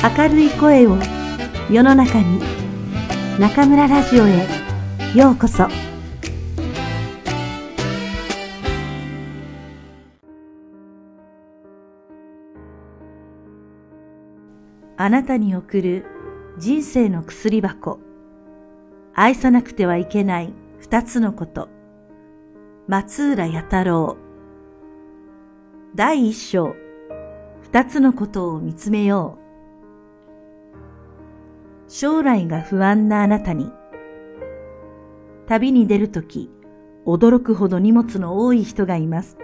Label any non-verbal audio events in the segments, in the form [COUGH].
明るい声を世の中に中村ラジオへようこそ。あなたに送る人生の薬箱。愛さなくてはいけない二つのこと。松浦弥太郎。第一章。二つのことを見つめよう。将来が不安なあなたに旅に出るとき驚くほど荷物の多い人がいます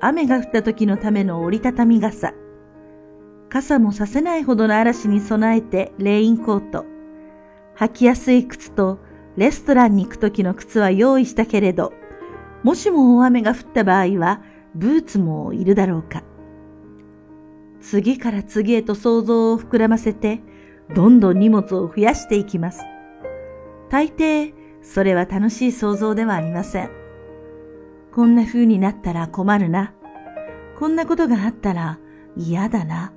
雨が降った時のための折りたたみ傘傘もさせないほどの嵐に備えてレインコート。履きやすい靴とレストランに行く時の靴は用意したけれど、もしも大雨が降った場合はブーツもいるだろうか。次から次へと想像を膨らませて、どんどん荷物を増やしていきます。大抵、それは楽しい想像ではありません。こんな風になったら困るな。こんなことがあったら嫌だな。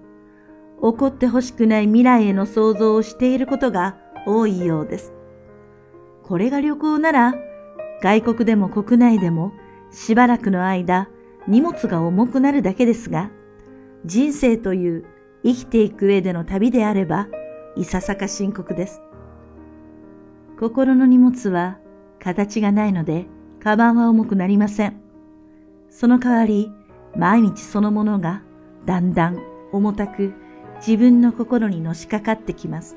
起こってほしくない未来への想像をしていることが多いようです。これが旅行なら、外国でも国内でもしばらくの間荷物が重くなるだけですが、人生という生きていく上での旅であれば、いささか深刻です。心の荷物は形がないので、カバンは重くなりません。その代わり、毎日そのものがだんだん重たく自分の心にのしかかってきます。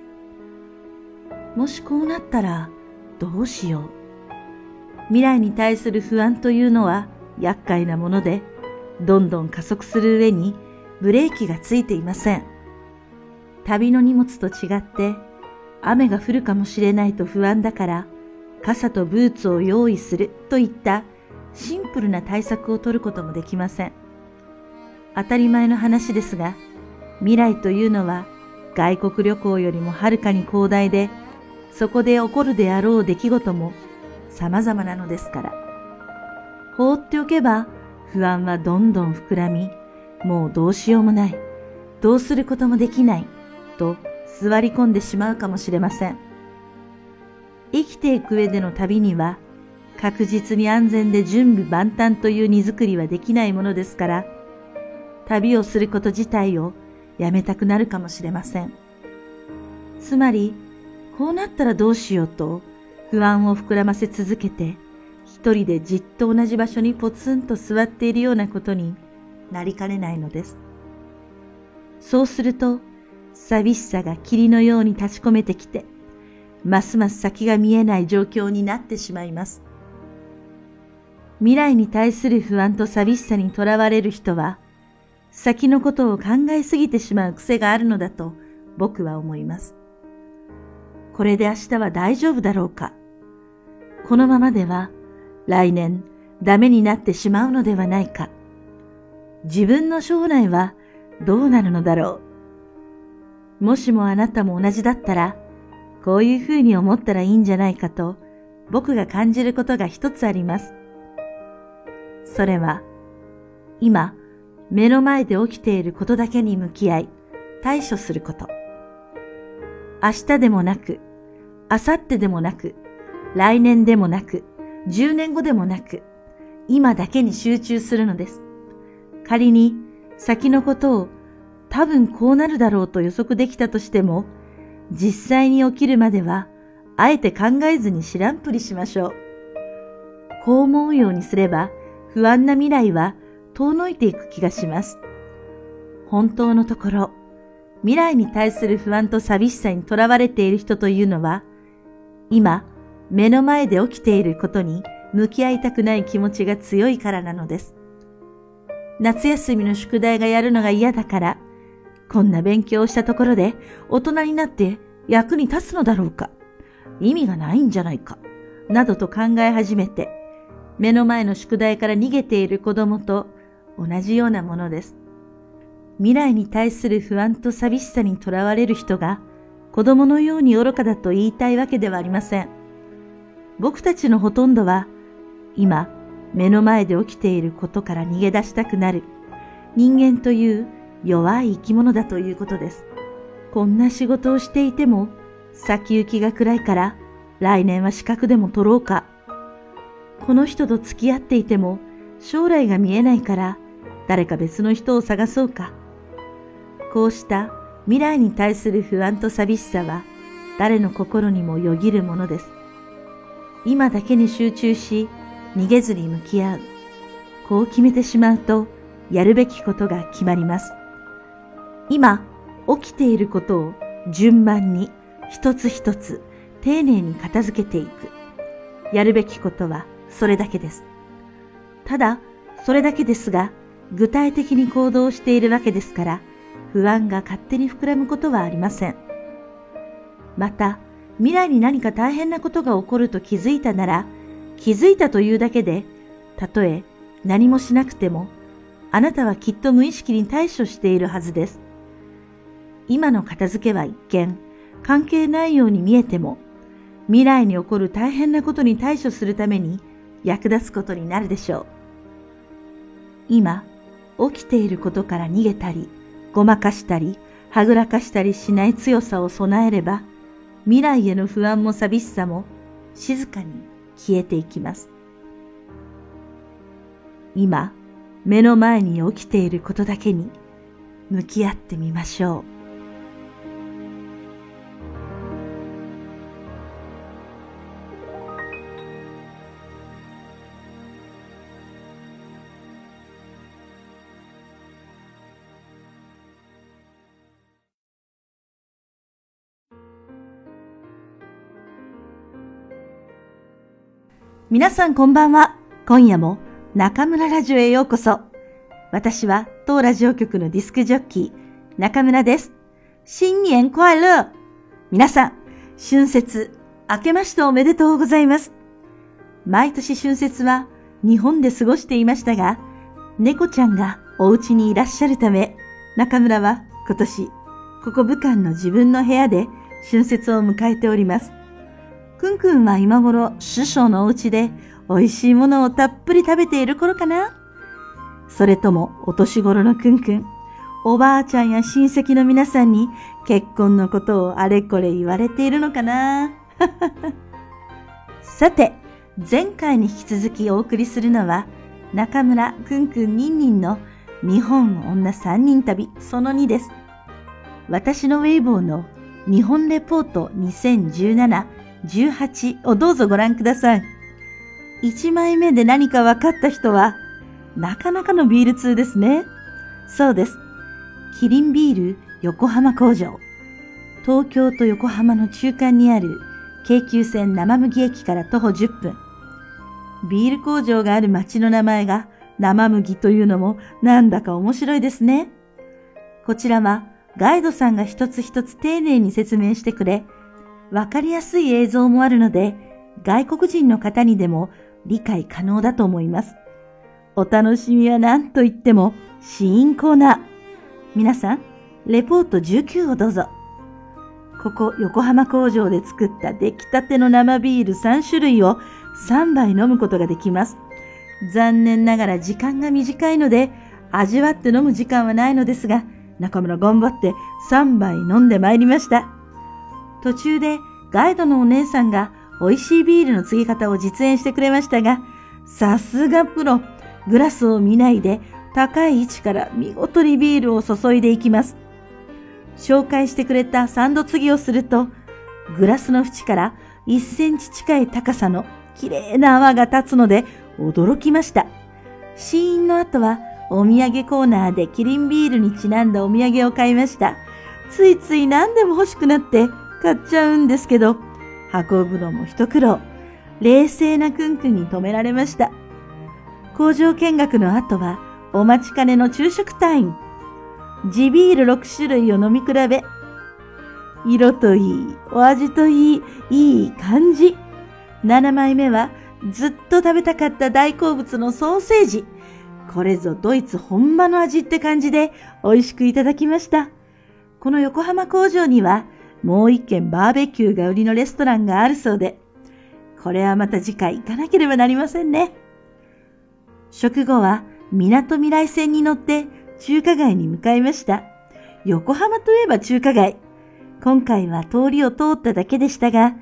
もしこうなったらどうしよう。未来に対する不安というのは厄介なもので、どんどん加速する上にブレーキがついていません。旅の荷物と違って雨が降るかもしれないと不安だから傘とブーツを用意するといったシンプルな対策を取ることもできません。当たり前の話ですが、未来というのは外国旅行よりもはるかに広大で、そこで起こるであろう出来事も様々なのですから。放っておけば不安はどんどん膨らみ、もうどうしようもない、どうすることもできない、と座り込んでしまうかもしれません。生きていく上での旅には、確実に安全で準備万端という荷造りはできないものですから、旅をすること自体をやめたくなるかもしれません。つまり、こうなったらどうしようと不安を膨らませ続けて、一人でじっと同じ場所にポツンと座っているようなことになりかねないのです。そうすると、寂しさが霧のように立ち込めてきて、ますます先が見えない状況になってしまいます。未来に対する不安と寂しさにとらわれる人は、先のことを考えすぎてしまう癖があるのだと僕は思います。これで明日は大丈夫だろうかこのままでは来年ダメになってしまうのではないか自分の将来はどうなるのだろうもしもあなたも同じだったら、こういうふうに思ったらいいんじゃないかと僕が感じることが一つあります。それは、今、目の前で起きていることだけに向き合い、対処すること。明日でもなく、明後日でもなく、来年でもなく、10年後でもなく、今だけに集中するのです。仮に先のことを多分こうなるだろうと予測できたとしても、実際に起きるまでは、あえて考えずに知らんぷりしましょう。こう思うようにすれば、不安な未来は遠のいていく気がします。本当のところ、未来に対する不安と寂しさにとらわれている人というのは、今、目の前で起きていることに向き合いたくない気持ちが強いからなのです。夏休みの宿題がやるのが嫌だから、こんな勉強をしたところで大人になって役に立つのだろうか意味がないんじゃないかなどと考え始めて、目の前の宿題から逃げている子供と同じようなものです。未来に対する不安と寂しさにとらわれる人が子供のように愚かだと言いたいわけではありません。僕たちのほとんどは今目の前で起きていることから逃げ出したくなる人間という弱い生き物だということです。こんな仕事をしていても先行きが暗いから来年は資格でも取ろうか。この人と付き合っていても将来が見えないから誰か別の人を探そうか。こうした未来に対する不安と寂しさは誰の心にもよぎるものです。今だけに集中し逃げずに向き合う。こう決めてしまうとやるべきことが決まります。今起きていることを順番に一つ一つ丁寧に片付けていく。やるべきことはそれだけです。ただ、それだけですが、具体的に行動しているわけですから、不安が勝手に膨らむことはありません。また、未来に何か大変なことが起こると気づいたなら、気づいたというだけで、たとえ何もしなくても、あなたはきっと無意識に対処しているはずです。今の片付けは一見、関係ないように見えても、未来に起こる大変なことに対処するために役立つことになるでしょう。今、起きていることから逃げたり、ごまかしたり、はぐらかしたりしない強さを備えれば、未来への不安も寂しさも静かに消えていきます。今、目の前に起きていることだけに向き合ってみましょう。皆さんこんばんは。今夜も中村ラジオへようこそ。私は当ラジオ局のディスクジョッキー、中村です。新年快乐皆さん、春節、明けましておめでとうございます。毎年春節は日本で過ごしていましたが、猫ちゃんがお家にいらっしゃるため、中村は今年、ここ武漢の自分の部屋で春節を迎えております。くんくんは今頃師匠のお家で美味しいものをたっぷり食べている頃かなそれともお年頃のくんくん、おばあちゃんや親戚の皆さんに結婚のことをあれこれ言われているのかな [LAUGHS] さて、前回に引き続きお送りするのは中村くんくんにんにんの日本女三人旅その2です。私のウェイボーの日本レポート2017 18をどうぞご覧ください。1枚目で何か分かった人は、なかなかのビール通ですね。そうです。キリンビール横浜工場。東京と横浜の中間にある京急線生麦駅から徒歩10分。ビール工場がある町の名前が生麦というのもなんだか面白いですね。こちらはガイドさんが一つ一つ丁寧に説明してくれ、わかりやすい映像もあるので、外国人の方にでも理解可能だと思います。お楽しみは何と言っても、試飲コーナー。皆さん、レポート19をどうぞ。ここ横浜工場で作った出来たての生ビール3種類を3杯飲むことができます。残念ながら時間が短いので、味わって飲む時間はないのですが、中村頑張って3杯飲んでまいりました。途中でガイドのお姉さんが美味しいビールの継ぎ方を実演してくれましたが、さすがプロ、グラスを見ないで高い位置から見事にビールを注いでいきます。紹介してくれたサンド継ぎをすると、グラスの縁から1センチ近い高さの綺麗な泡が立つので驚きました。試飲の後はお土産コーナーでキリンビールにちなんだお土産を買いました。ついつい何でも欲しくなって買っちゃうんですけど、運ぶのも一苦労。冷静なくんくんに止められました。工場見学の後は、お待ちかねの昼食タイム。地ビール6種類を飲み比べ、色といい、お味といい、いい感じ。7枚目は、ずっと食べたかった大好物のソーセージ。これぞドイツ本場の味って感じで美味しくいただきました。この横浜工場にはもう一軒バーベキューが売りのレストランがあるそうで、これはまた次回行かなければなりませんね。食後は港未来線に乗って中華街に向かいました。横浜といえば中華街。今回は通りを通っただけでしたが、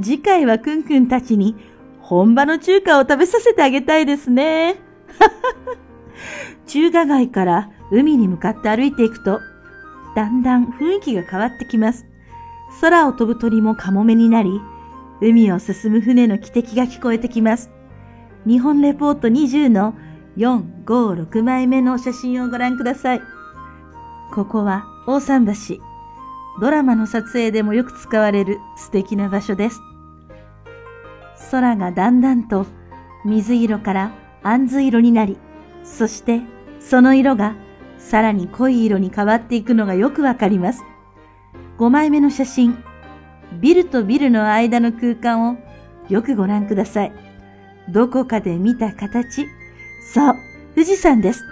次回はくんくんたちに本場の中華を食べさせてあげたいですね。[LAUGHS] 中華街から海に向かって歩いていくと、だんだん雰囲気が変わってきます。空を飛ぶ鳥もカモメになり、海を進む船の汽笛が聞こえてきます。日本レポート20の4、5、6枚目の写真をご覧ください。ここは大桟橋。ドラマの撮影でもよく使われる素敵な場所です。空がだんだんと水色から杏水色になり、そしてその色がさらに濃い色に変わっていくのがよくわかります。5枚目の写真。ビルとビルの間の空間をよくご覧ください。どこかで見た形。そう、富士山です。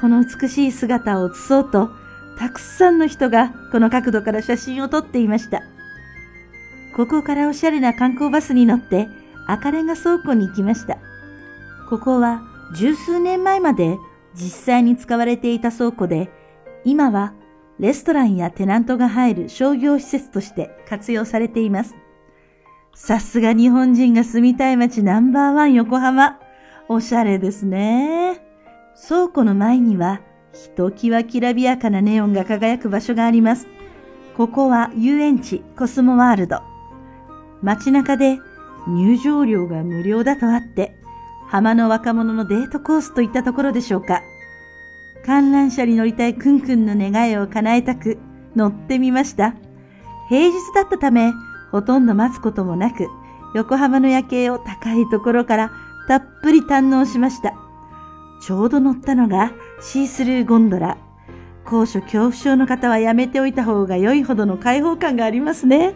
この美しい姿を写そうと、たくさんの人がこの角度から写真を撮っていました。ここからおしゃれな観光バスに乗って赤レンガ倉庫に行きました。ここは十数年前まで実際に使われていた倉庫で、今はレストランやテナントが入る商業施設として活用されています。さすが日本人が住みたい街ナンバーワン横浜。おしゃれですね。倉庫の前には、ひときわきらびやかなネオンが輝く場所があります。ここは遊園地コスモワールド。街中で入場料が無料だとあって、浜の若者のデートコースといったところでしょうか。観覧車に乗りたいくんくんの願いを叶えたく乗ってみました。平日だったため、ほとんど待つこともなく、横浜の夜景を高いところからたっぷり堪能しました。ちょうど乗ったのがシースルーゴンドラ。高所恐怖症の方はやめておいた方が良いほどの開放感がありますね。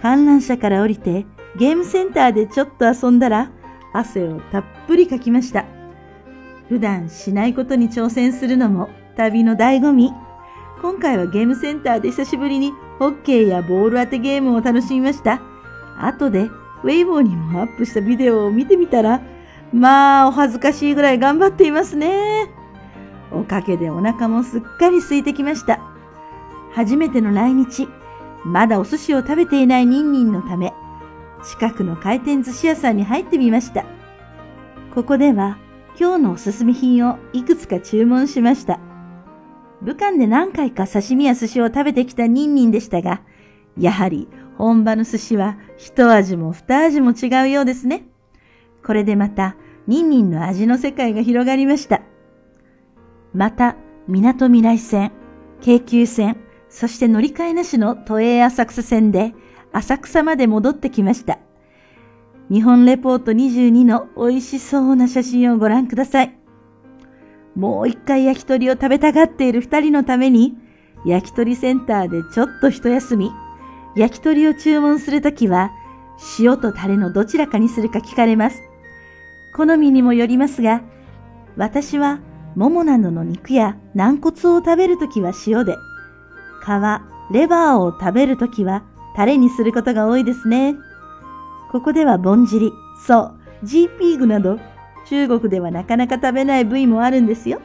観覧車から降りてゲームセンターでちょっと遊んだら汗をたっぷりかきました。普段しないことに挑戦するのも旅の醍醐味。今回はゲームセンターで久しぶりにホッケーやボール当てゲームを楽しみました。後でウェイボーにもアップしたビデオを見てみたら、まあお恥ずかしいぐらい頑張っていますね。おかげでお腹もすっかり空いてきました。初めての来日、まだお寿司を食べていないニンニンのため、近くの回転寿司屋さんに入ってみました。ここでは今日のおすすめ品をいくつか注文しました。武漢で何回か刺身や寿司を食べてきたニンニンでしたが、やはり本場の寿司は一味も二味も違うようですね。これでまたニンニンの味の世界が広がりました。また、港未来線、京急線、そして乗り換えなしの都営浅草線で浅草まで戻ってきました。日本レポート22の美味しそうな写真をご覧ください。もう一回焼き鳥を食べたがっている二人のために、焼き鳥センターでちょっと一休み、焼き鳥を注文するときは、塩とタレのどちらかにするか聞かれます。好みにもよりますが、私は、ももなどの肉や軟骨を食べるときは塩で、皮、レバーを食べるときはタレにすることが多いですね。ここではぼんじり、そう、ジーピーグなど、中国ではなかなか食べない部位もあるんですよ。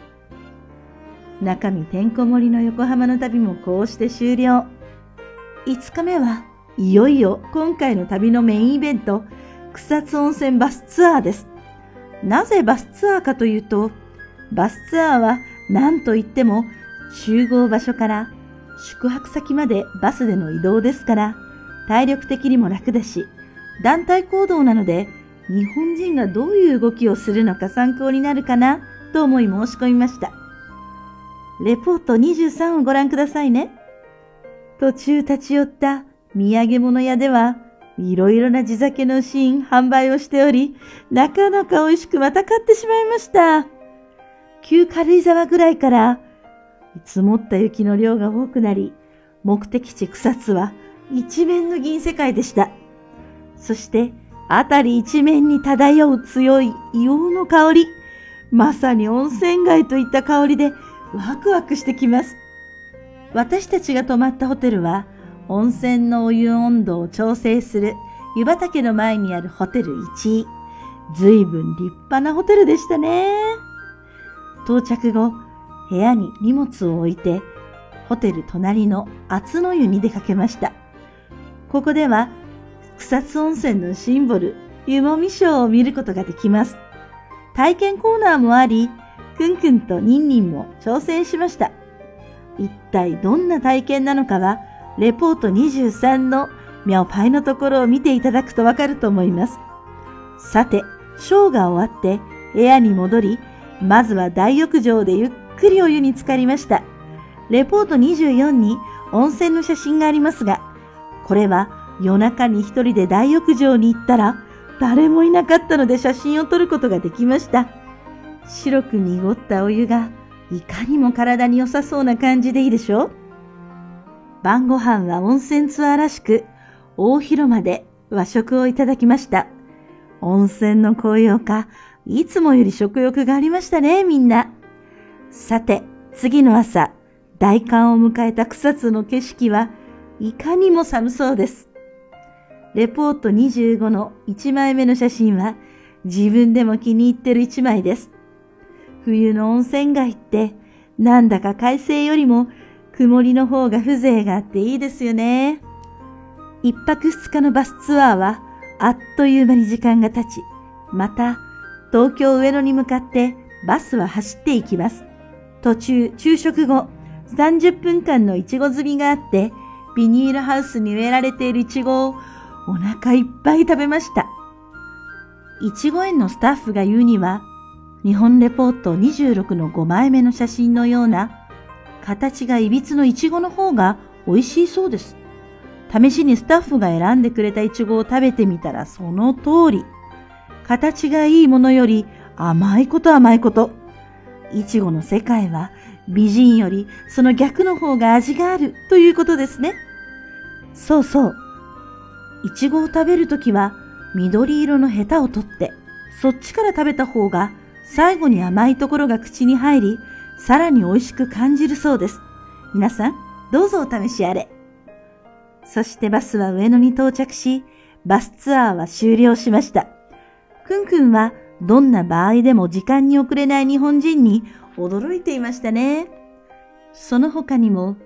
中身てんこ盛りの横浜の旅もこうして終了。5日目はいよいよ今回の旅のメインイベント、草津温泉バスツアーです。なぜバスツアーかというと、バスツアーは何と言っても集合場所から宿泊先までバスでの移動ですから、体力的にも楽だし、団体行動なので、日本人がどういう動きをするのか参考になるかなと思い申し込みました。レポート23をご覧くださいね。途中立ち寄った土産物屋では、いろいろな地酒のシーン販売をしており、なかなか美味しくまた買ってしまいました。旧軽井沢ぐらいから、積もった雪の量が多くなり、目的地草津は一面の銀世界でした。そして、あたり一面に漂う強い硫黄の香り。まさに温泉街といった香りでワクワクしてきます。私たちが泊まったホテルは、温泉のお湯温度を調整する湯畑の前にあるホテル1位。ずいぶん立派なホテルでしたね。到着後、部屋に荷物を置いて、ホテル隣の厚の湯に出かけました。ここでは草津温泉のシンボル、湯もみショーを見ることができます。体験コーナーもあり、くんくんとニンニンも挑戦しました。一体どんな体験なのかは、レポート23のミャオパイのところを見ていただくとわかると思います。さて、ショーが終わって部屋に戻り、まずは大浴場でゆっくりお湯に浸かりました。レポート24に温泉の写真がありますが、これは夜中に一人で大浴場に行ったら誰もいなかったので写真を撮ることができました。白く濁ったお湯がいかにも体に良さそうな感じでいいでしょう晩ご飯は温泉ツアーらしく大広間で和食をいただきました。温泉の紅葉か、いつもより食欲がありましたね、みんな。さて、次の朝、大寒を迎えた草津の景色はいかにも寒そうです。レポート25の1枚目の写真は自分でも気に入ってる1枚です。冬の温泉街ってなんだか快晴よりも曇りの方が風情があっていいですよね。一泊二日のバスツアーはあっという間に時間が経ち、また東京上野に向かってバスは走っていきます。途中、昼食後、30分間のいちご摘みがあって、ビニールハウスに植えられているいちごをお腹いっぱい食べました。いちご園のスタッフが言うには、日本レポート26の5枚目の写真のような、形がいびつのいちごの方が美味しいそうです。試しにスタッフが選んでくれたいちごを食べてみたらその通り。形がいいものより甘いこと甘いこと。いちごの世界は美人よりその逆の方が味があるということですね。そうそう。いちごを食べるときは緑色のヘタを取って、そっちから食べた方が最後に甘いところが口に入り、さらに美味しく感じるそうです。皆さん、どうぞお試しあれ。そしてバスは上野に到着し、バスツアーは終了しました。くんくんはどんな場合でも時間に遅れない日本人に驚いていましたね。その他にも、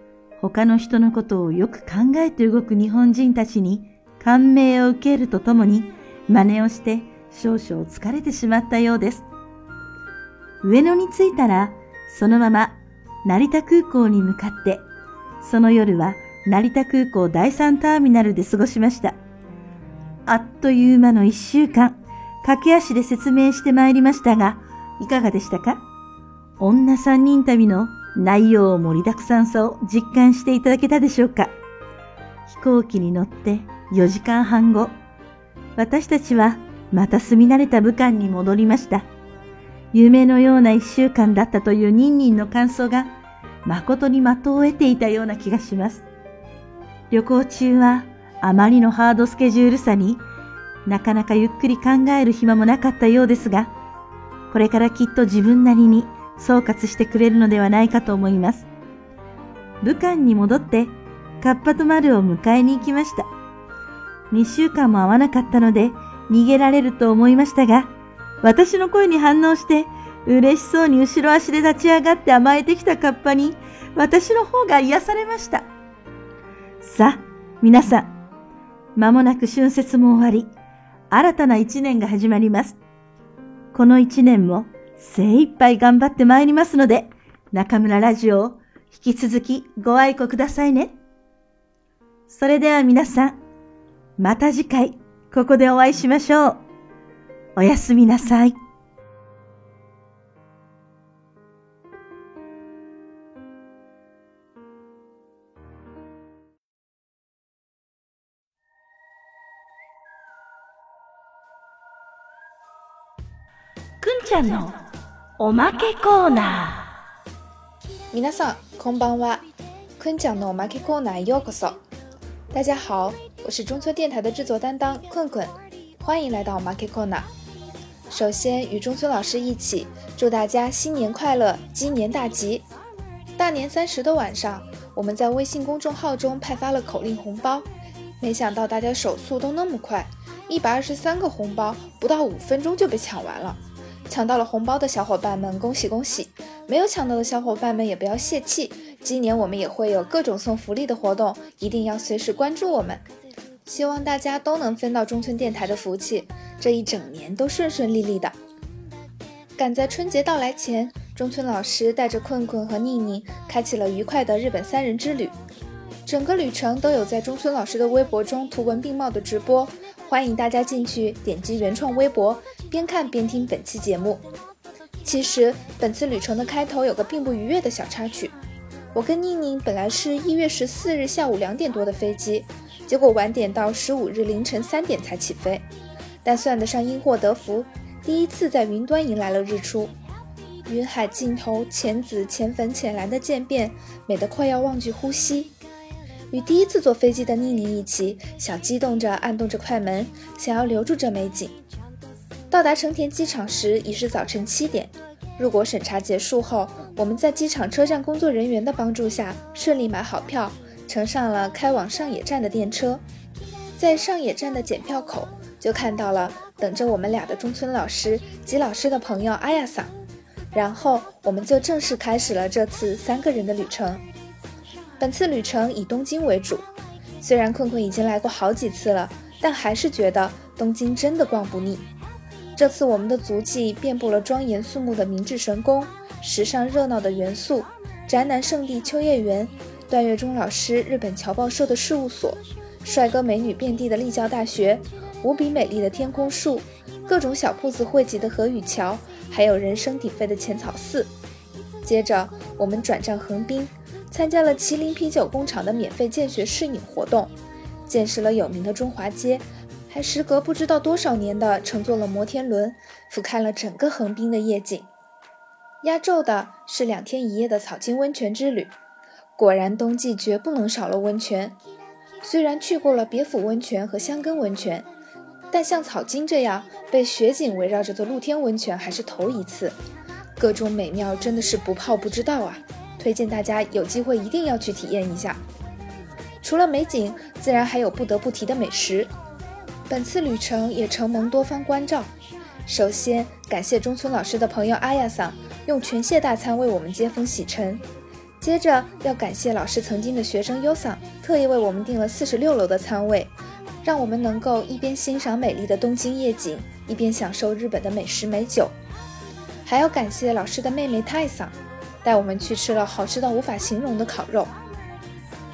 他の人のことをよく考えて動く日本人たちに感銘を受けるとともに、真似をして少々疲れてしまったようです。上野に着いたら、そのまま成田空港に向かって、その夜は成田空港第三ターミナルで過ごしました。あっという間の一週間、駆け足で説明してまいりましたが、いかがでしたか？女三人旅の内容盛りだくさんさを実感していただけたでしょうか？飛行機に乗って4時間半後、私たちはまた住み慣れた武漢に戻りました。夢のような一週間だったというニンニンの感想が誠に的を得ていたような気がします。旅行中はあまりのハードスケジュールさになかなかゆっくり考える暇もなかったようですが、これからきっと自分なりに総括してくれるのではないかと思います。武漢に戻ってカッパと丸を迎えに行きました。2週間も会わなかったので逃げられると思いましたが、私の声に反応して嬉しそうに後ろ足で立ち上がって甘えてきたカッパに私の方が癒されました。さあ、皆さん、まもなく春節も終わり、新たな一年が始まります。この一年も精一杯頑張ってまいりますので、中村ラジオを引き続きご愛顧くださいね。それでは皆さん、また次回、ここでお会いしましょう。おやすみなさい。くんちゃんのおまけコーナー。皆さん、こんばんは。くんちゃんのおまけコーナーへようこそ。大家好，我是中村电台的制作担当困困，欢迎来到 Market Corner。首先与中村老师一起祝大家新年快乐，鸡年大吉。大年三十的晚上，我们在微信公众号中派发了口令红包，没想到大家手速都那么快，一百二十三个红包不到五分钟就被抢完了。抢到了红包的小伙伴们，恭喜恭喜！没有抢到的小伙伴们也不要泄气，今年我们也会有各种送福利的活动，一定要随时关注我们。希望大家都能分到中村电台的福气，这一整年都顺顺利利的。赶在春节到来前，中村老师带着困困和宁宁开启了愉快的日本三人之旅。整个旅程都有在中村老师的微博中图文并茂的直播，欢迎大家进去点击原创微博，边看边听本期节目。其实本次旅程的开头有个并不愉悦的小插曲。我跟宁宁本来是一月十四日下午两点多的飞机，结果晚点到十五日凌晨三点才起飞。但算得上因祸得福，第一次在云端迎来了日出。云海尽头，浅紫、浅粉、浅蓝的渐变，美得快要忘记呼吸。与第一次坐飞机的妮妮一起，小激动着按动着快门，想要留住这美景。到达成田机场时已是早晨七点。入国审查结束后，我们在机场车站工作人员的帮助下，顺利买好票，乘上了开往上野站的电车。在上野站的检票口，就看到了等着我们俩的中村老师及老师的朋友阿亚桑。然后，我们就正式开始了这次三个人的旅程。本次旅程以东京为主，虽然困困已经来过好几次了，但还是觉得东京真的逛不腻。这次我们的足迹遍布了庄严肃穆的明治神宫、时尚热闹的元素、宅男圣地秋叶原、段月忠老师日本侨报社的事务所、帅哥美女遍地的立教大学、无比美丽的天空树、各种小铺子汇集的河与桥，还有人声鼎沸的浅草寺。接着，我们转战横滨，参加了麒麟啤酒工厂的免费见学试饮活动，见识了有名的中华街。还时隔不知道多少年的乘坐了摩天轮，俯瞰了整个横滨的夜景。压轴的是两天一夜的草津温泉之旅，果然冬季绝不能少了温泉。虽然去过了别府温泉和箱根温泉，但像草津这样被雪景围绕着的露天温泉还是头一次。各种美妙真的是不泡不知道啊！推荐大家有机会一定要去体验一下。除了美景，自然还有不得不提的美食。本次旅程也承蒙多方关照，首先感谢中村老师的朋友阿亚桑用全蟹大餐为我们接风洗尘，接着要感谢老师曾经的学生优桑特意为我们订了四十六楼的餐位，让我们能够一边欣赏美丽的东京夜景，一边享受日本的美食美酒。还要感谢老师的妹妹泰桑，带我们去吃了好吃到无法形容的烤肉。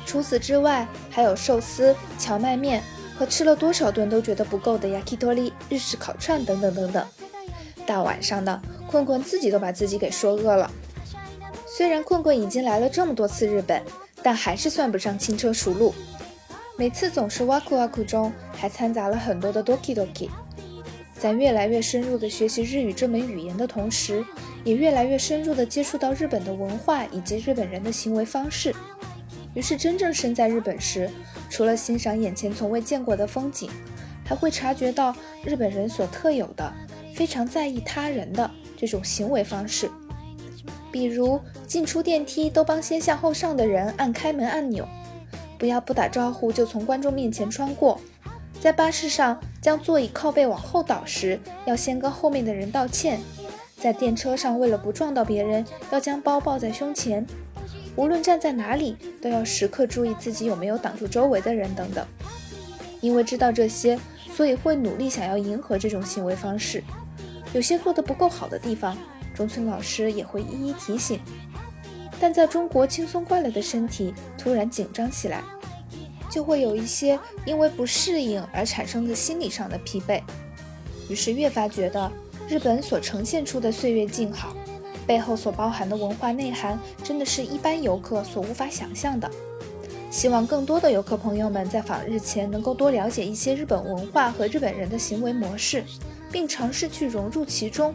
除此之外，还有寿司、荞麦面。和吃了多少顿都觉得不够的 yakitori 日式烤串等等等等，大晚上的，困困自己都把自己给说饿了。虽然困困已经来了这么多次日本，但还是算不上轻车熟路。每次总是哇酷哇酷中还掺杂了很多的 doki doki。在越来越深入的学习日语这门语言的同时，也越来越深入的接触到日本的文化以及日本人的行为方式。于是真正身在日本时，除了欣赏眼前从未见过的风景，还会察觉到日本人所特有的非常在意他人的这种行为方式。比如进出电梯都帮先下后上的人按开门按钮，不要不打招呼就从观众面前穿过，在巴士上将座椅靠背往后倒时，要先跟后面的人道歉，在电车上为了不撞到别人，要将包抱在胸前。无论站在哪里，都要时刻注意自己有没有挡住周围的人等等。因为知道这些，所以会努力想要迎合这种行为方式。有些做得不够好的地方，中村老师也会一一提醒。但在中国轻松惯了的身体突然紧张起来，就会有一些因为不适应而产生的心理上的疲惫。于是越发觉得日本所呈现出的岁月静好。背后所包含的文化内涵，真的是一般游客所无法想象的。希望更多的游客朋友们在访日前，能够多了解一些日本文化和日本人的行为模式，并尝试去融入其中。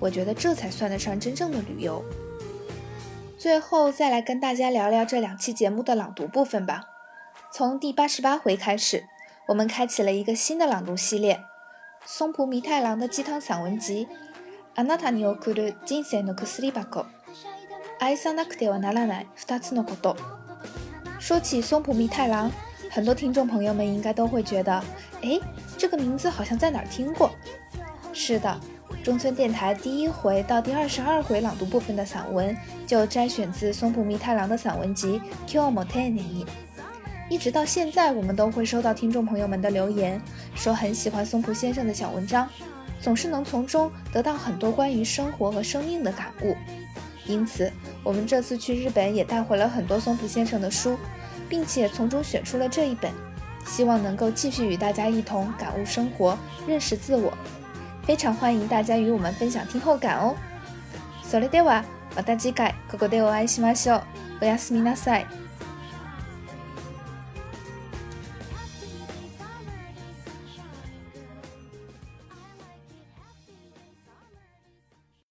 我觉得这才算得上真正的旅游。最后再来跟大家聊聊这两期节目的朗读部分吧。从第八十八回开始，我们开启了一个新的朗读系列——松浦弥太郎的鸡汤散文集。あなたに送る人生の薬箱。愛さなくてはならない二つのこと。说起松浦弥太郎，很多听众朋友们应该都会觉得，哎，这个名字好像在哪儿听过。是的， 中村电台第一回到第二十二回朗读部分的散文就摘选自松浦弥太郎的散文集《Q m o t e n i 一直到现在，我们都会收到听众朋友们的留言，说很喜欢松浦先生的小文章，总是能从中得到很多关于生活和生命的感悟。因此，我们这次去日本也带回了很多松浦先生的书，并且从中选出了这一本，希望能够继续与大家一同感悟生活，认识自我。非常欢迎大家与我们分享听后感哦。それではまた次回ここでお会いしましょう。おやすみなさい。